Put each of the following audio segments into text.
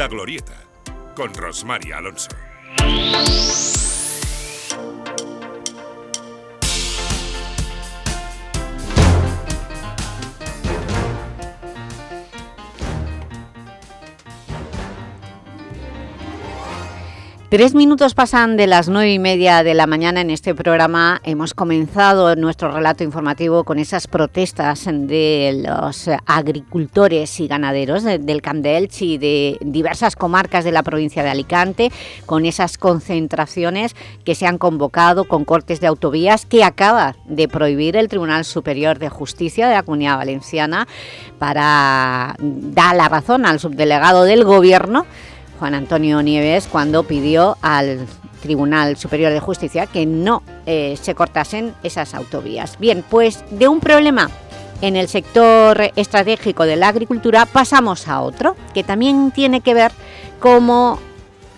La Glorieta, con Rosmar Alonso. Tres minutos pasan de las nueve y media de la mañana en este programa. Hemos comenzado nuestro relato informativo con esas protestas de los agricultores y ganaderos del Camp de y de diversas comarcas de la provincia de Alicante, con esas concentraciones que se han convocado con cortes de autovías que acaba de prohibir el Tribunal Superior de Justicia de la Comunidad Valenciana para dar la razón al subdelegado del Gobierno Juan Antonio Nieves cuando pidió al Tribunal Superior de Justicia que no eh, se cortasen esas autovías. Bien, pues de un problema en el sector estratégico de la agricultura pasamos a otro, que también tiene que ver cómo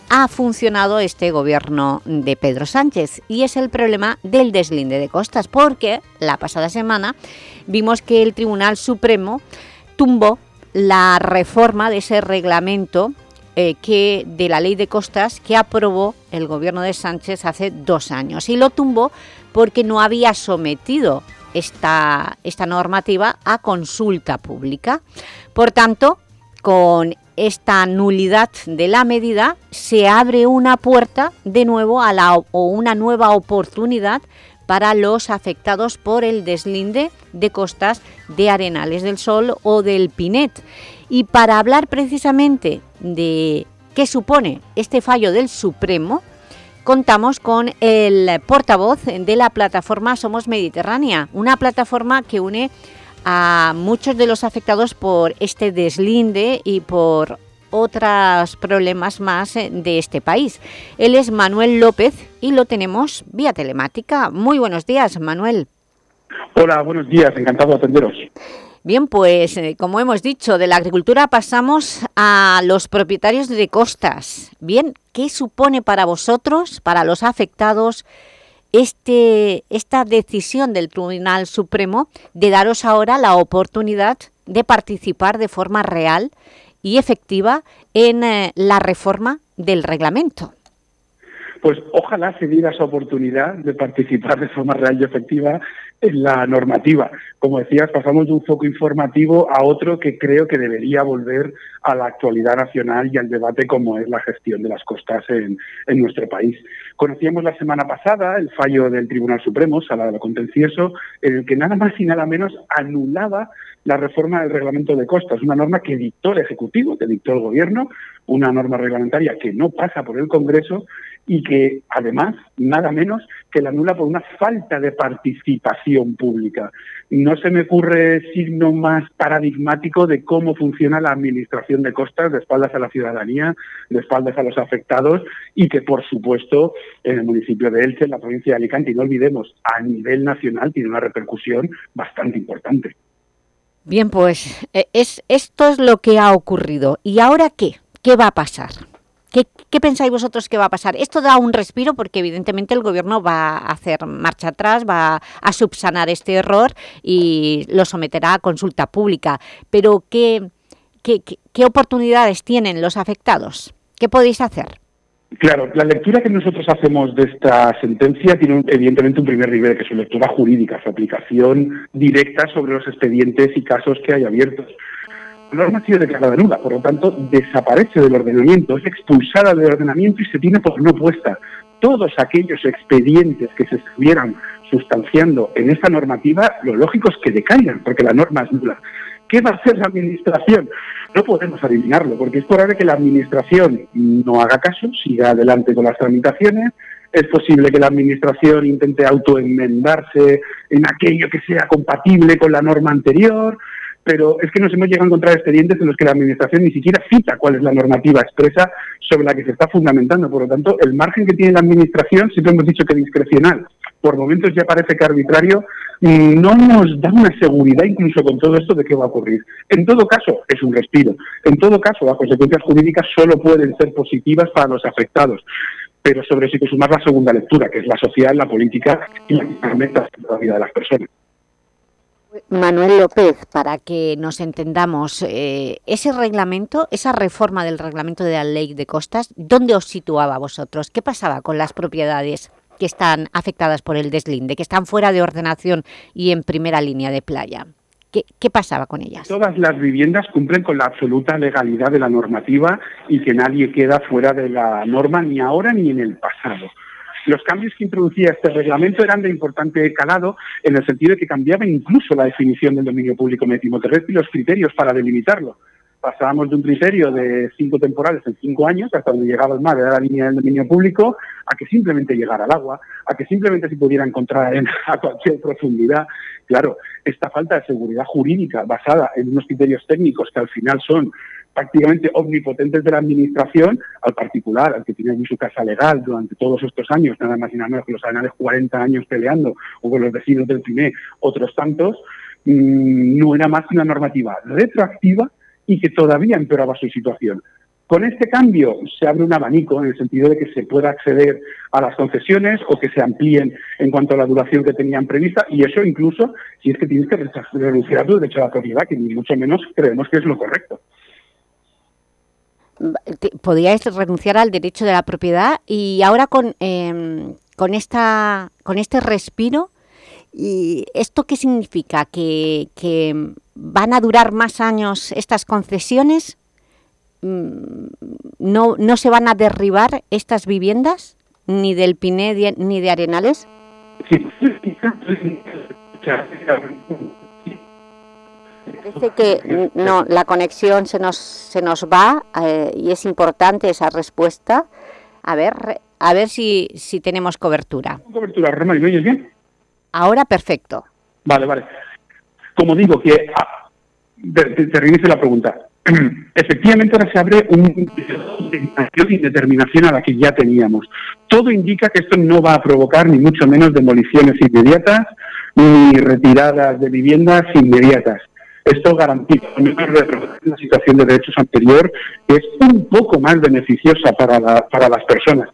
ha funcionado este gobierno de Pedro Sánchez y es el problema del deslinde de costas, porque la pasada semana vimos que el Tribunal Supremo tumbó la reforma de ese reglamento eh, que de la Ley de Costas que aprobó el gobierno de Sánchez hace dos años y lo tumbó porque no había sometido esta, esta normativa a consulta pública. Por tanto, con esta nulidad de la medida se abre una puerta de nuevo a la, o una nueva oportunidad para los afectados por el deslinde de costas de Arenales del Sol o del Pinet. Y para hablar precisamente de qué supone este fallo del Supremo, contamos con el portavoz de la plataforma Somos Mediterránea, una plataforma que une a muchos de los afectados por este deslinde y por otros problemas más de este país. Él es Manuel López y lo tenemos vía telemática. Muy buenos días, Manuel. Hola, buenos días, encantado de atenderos. Bien, pues eh, como hemos dicho, de la agricultura pasamos a los propietarios de costas. Bien, ¿qué supone para vosotros, para los afectados, este, esta decisión del Tribunal Supremo de daros ahora la oportunidad de participar de forma real y efectiva en eh, la reforma del reglamento? Pues ojalá se diera esa oportunidad de participar de forma real y efectiva la normativa. Como decías, pasamos de un foco informativo a otro que creo que debería volver a la actualidad nacional y al debate como es la gestión de las costas en, nuestro país. Conocíamos la semana pasada el fallo del Tribunal Supremo, sala de lo contencioso, en el que nada más y nada menos anulaba la reforma del reglamento de costas, una norma que dictó el Ejecutivo, que dictó el Gobierno, una norma reglamentaria que no pasa por el Congreso y que además, nada menos, que la anula por una falta de participación pública. No se me ocurre signo más paradigmático de cómo funciona la administración de costas de espaldas a la ciudadanía, de espaldas a los afectados y que, por supuesto, en el municipio de Elche, en la provincia de Alicante, y no olvidemos, a nivel nacional tiene una repercusión bastante importante. Bien, pues eh, es, esto es lo que ha ocurrido. ¿Y ahora qué? ¿Qué va a pasar? ¿Qué, pensáis vosotros que va a pasar? Esto da un respiro porque evidentemente el Gobierno va a hacer marcha atrás, va a subsanar este error y lo someterá a consulta pública. Pero ¿qué, qué, oportunidades tienen los afectados? ¿Qué podéis hacer? Claro, la lectura que nosotros hacemos de esta sentencia tiene evidentemente un primer nivel, que es su lectura jurídica, su aplicación directa sobre los expedientes y casos que hay abiertos. Norma ha sido declarada nula, por lo tanto desaparece del ordenamiento, es expulsada del ordenamiento y se tiene por no puesta. Todos aquellos expedientes que se estuvieran sustanciando en esta normativa, lo lógico es que decaigan, porque la norma es nula. ¿Qué va a hacer la Administración? No podemos adivinarlo, porque es probable que la Administración no haga caso, siga adelante con las tramitaciones, es posible que la Administración intente autoenmendarse en aquello que sea compatible con la norma anterior, pero es que nos hemos llegado a encontrar expedientes en los que la Administración ni siquiera cita cuál es la normativa expresa sobre la que se está fundamentando. Por lo tanto, el margen que tiene la Administración, siempre hemos dicho que discrecional, por momentos ya parece que arbitrario, no nos da una seguridad incluso con todo esto de qué va a ocurrir. En todo caso, es un respiro. En todo caso, las consecuencias jurídicas solo pueden ser positivas para los afectados pero sobre sí que sumar la segunda lectura, que es la social, la política y la, la vida de las personas. Manuel López, para que nos entendamos, eh, ese reglamento, esa reforma del reglamento de la ley de costas, ¿dónde os situaba vosotros? ¿Qué pasaba con las propiedades que están afectadas por el deslinde, que están fuera de ordenación y en primera línea de playa? ¿Qué, ¿Qué, pasaba con ellas? Todas las viviendas cumplen con la absoluta legalidad de la normativa y que nadie queda fuera de la norma ni ahora ni en el pasado. Los cambios que introducía este reglamento eran de importante calado en el sentido de que cambiaba incluso la definición del dominio público terrestre y los criterios para delimitarlo. Pasábamos de un criterio de cinco temporales en cinco años, hasta donde llegaba el mar, era la línea del dominio público, a que simplemente llegara al agua, a que simplemente se pudiera encontrar en, a cualquier profundidad. Claro, esta falta de seguridad jurídica basada en unos criterios técnicos que al final son prácticamente omnipotentes de la administración al particular, al que tiene en su casa legal durante todos estos años, nada más y nada menos que los anales 40 años peleando, o con los vecinos del primer, otros tantos, mmm, no era más que una normativa retroactiva y que todavía empeoraba su situación. Con este cambio se abre un abanico en el sentido de que se pueda acceder a las concesiones o que se amplíen en cuanto a la duración que tenían prevista y eso incluso si es que tienes que renunciar a tu derecho a la propiedad, que ni mucho menos creemos que es lo correcto podíais renunciar al derecho de la propiedad y ahora con, eh, con, esta, con este respiro, ¿y ¿esto qué significa? ¿Que, ¿Que, van a durar más años estas concesiones? Mm, ¿No, ¿No se van a derribar estas viviendas? ¿Ni del Piné ni de Arenales? Sí. Parece que no, la conexión se nos, se nos va eh, y es importante esa respuesta. A ver, a ver si, si tenemos cobertura. ¿Cobertura, Román? ¿Me oyes bien? Ahora perfecto. Vale, vale. Como digo, que ah, te, te la pregunta. Efectivamente ahora se abre un de indeterminación a la que ya teníamos. Todo indica que esto no va a provocar ni mucho menos demoliciones inmediatas ni retiradas de viviendas inmediatas. Esto garantiza una situación de derechos anterior que es un poco más beneficiosa para, para las personas.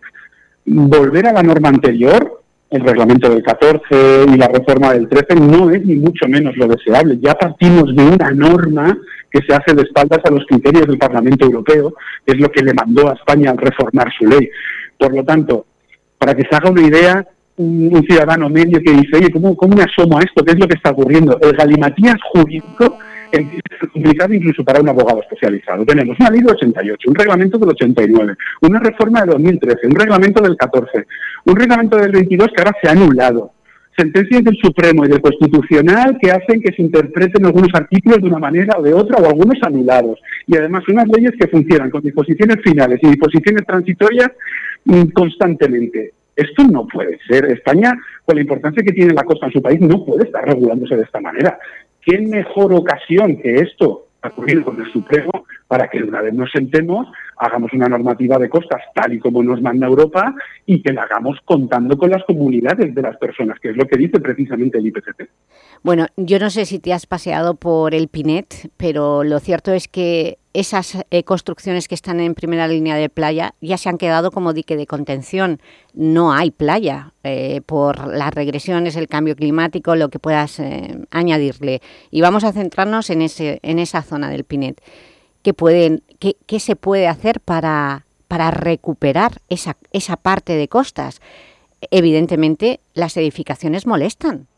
Volver a la norma anterior, el reglamento del 14 y la reforma del 13, no es ni mucho menos lo deseable. Ya partimos de una norma que se hace de espaldas a los criterios del Parlamento Europeo, que es lo que le mandó a España al reformar su ley. Por lo tanto, para que se haga una idea, un, ciudadano medio que dice, oye, ¿cómo, ¿cómo me asomo a esto? ¿Qué es lo que está ocurriendo? El galimatías jurídico es complicado incluso para un abogado especializado. Tenemos una ley del 88, un reglamento del 89, una reforma de 2013, un reglamento del 14, un reglamento del 22 que ahora se ha anulado, sentencias del Supremo y del Constitucional que hacen que se interpreten algunos artículos de una manera o de otra o algunos anulados. Y además unas leyes que funcionan con disposiciones finales y disposiciones transitorias mm, constantemente. Esto no puede ser. España, con la importancia que tiene la costa en su país, no puede estar regulándose de esta manera. ¿Qué mejor ocasión que esto ha ocurrido con el Supremo para que una vez nos sentemos, hagamos una normativa de costas tal y como nos manda Europa y que la hagamos contando con las comunidades de las personas, que es lo que dice precisamente el IPCC. Bueno, yo no sé si te has paseado por el Pinet, pero lo cierto es que esas eh, construcciones que están en primera línea de playa ya se han quedado como dique de contención. No hay playa eh, por las regresiones, el cambio climático, lo que puedas eh, añadirle. Y vamos a centrarnos en, ese, en esa zona del Pinet. ¿Qué, pueden, qué, qué se puede hacer para, para recuperar esa, esa parte de costas? Evidentemente, las edificaciones molestan.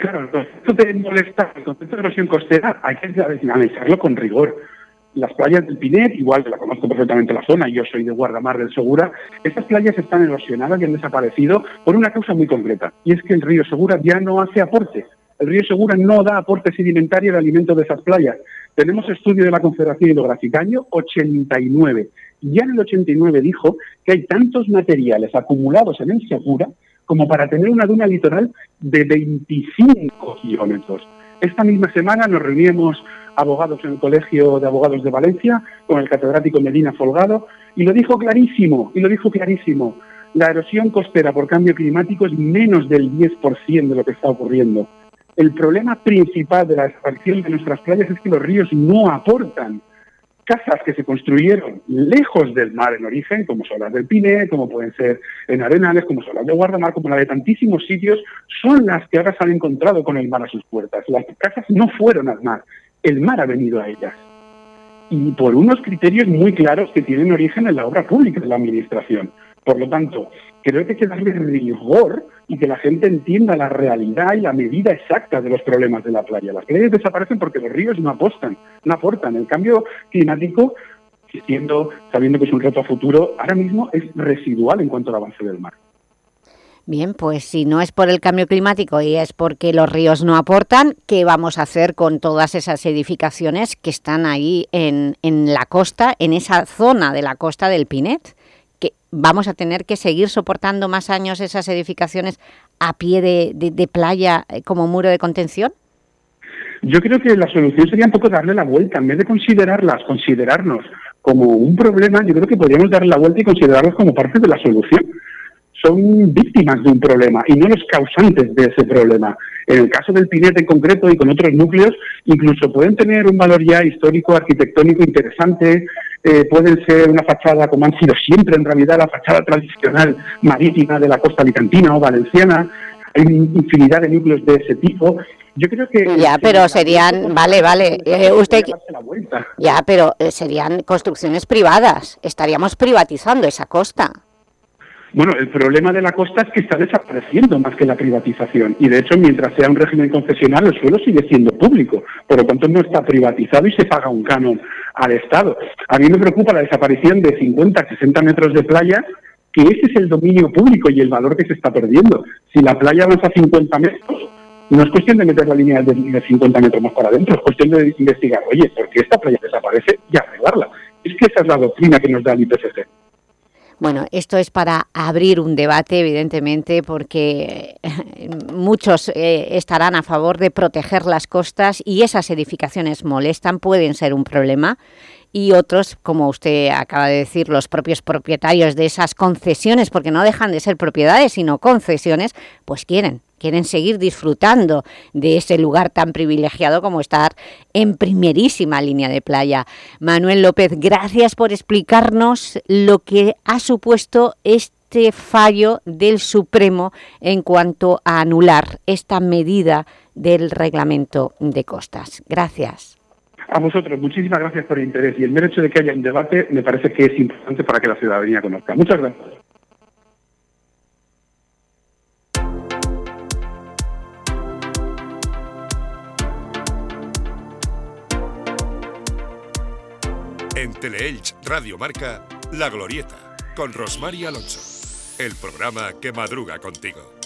Claro, el concepto de molestar, el concepto de erosión costera, hay que analizarlo con rigor. Las playas del Pinet, igual que la conozco perfectamente la zona, yo soy de Guardamar del Segura, estas playas están erosionadas y han desaparecido por una causa muy concreta, y es que el río Segura ya no hace aporte. El río Segura no da aporte sedimentario de alimento de esas playas. Tenemos estudio de la Confederación Hidrográfica, año 89. Ya en el 89 dijo que hay tantos materiales acumulados en el Segura como para tener una duna litoral de 25 kilómetros. Esta misma semana nos reuníamos abogados en el Colegio de Abogados de Valencia con el catedrático Medina Folgado y lo dijo clarísimo, y lo dijo clarísimo. La erosión costera por cambio climático es menos del 10% de lo que está ocurriendo. El problema principal de la desaparición de nuestras playas es que los ríos no aportan casas que se construyeron lejos del mar en origen, como son las del Piné, como pueden ser en Arenales, como son las de Guardamar, como la de tantísimos sitios, son las que ahora se han encontrado con el mar a sus puertas. Las casas no fueron al mar, el mar ha venido a ellas. Y por unos criterios muy claros que tienen origen en la obra pública de la Administración. Por lo tanto, creo que hay que darle rigor y que la gente entienda la realidad y la medida exacta de los problemas de la playa. Las playas desaparecen porque los ríos no apostan, no aportan. El cambio climático, siendo, sabiendo que es un reto a futuro, ahora mismo es residual en cuanto al avance del mar. Bien, pues si no es por el cambio climático y es porque los ríos no aportan, ¿qué vamos a hacer con todas esas edificaciones que están ahí en, en la costa, en esa zona de la costa del Pinet? Que vamos a tener que seguir soportando más años esas edificaciones a pie de, playa eh, como muro de contención? Yo creo que la solución sería un poco darle la vuelta, en vez de considerarlas, considerarnos como un problema, yo creo que podríamos darle la vuelta y considerarlas como parte de la solución. Son víctimas de un problema y no los causantes de ese problema. En el caso del Pinete en concreto y con otros núcleos, incluso pueden tener un valor ya histórico, arquitectónico interesante, eh, pueden ser una fachada como han sido siempre en realidad la fachada tradicional marítima de la costa alicantina o valenciana. Hay infinidad de núcleos de ese tipo. Yo creo que... Ya, pero serían... Vale, vale. Eh, usted... Ya, pero eh, serían construcciones privadas. Estaríamos privatizando esa costa. Bueno, el problema de la costa es que está desapareciendo más que la privatización. Y de hecho, mientras sea un régimen concesional, el suelo sigue siendo público. Por lo tanto, no está privatizado y se paga un canon al Estado. A mí me preocupa la desaparición de 50, 60 metros de playa, que ese es el dominio público y el valor que se está perdiendo. Si la playa avanza 50 metros, no es cuestión de meter la línea de 50 metros más para adentro, es cuestión de investigar, oye, ¿por qué esta playa desaparece? Y arreglarla. Es que esa es la doctrina que nos da el IPCC. Bueno, esto es para abrir un debate, evidentemente, porque eh, muchos eh, estarán a favor de proteger las costas y esas edificaciones molestan, pueden ser un problema, y otros, como usted acaba de decir, los propios propietarios de esas concesiones, porque no dejan de ser propiedades, sino concesiones, pues quieren quieren seguir disfrutando de ese lugar tan privilegiado como estar en primerísima línea de playa. Manuel López, gracias por explicarnos lo que ha supuesto este fallo del Supremo en cuanto a anular esta medida del reglamento de costas. Gracias. A vosotros, muchísimas gracias por el interés y el mero hecho de que haya un debate me parece que es importante para que la ciudadanía conozca. Muchas gracias. En Teleelch Radio Marca, La Glorieta, con Rosmar Alonso. El programa que madruga contigo.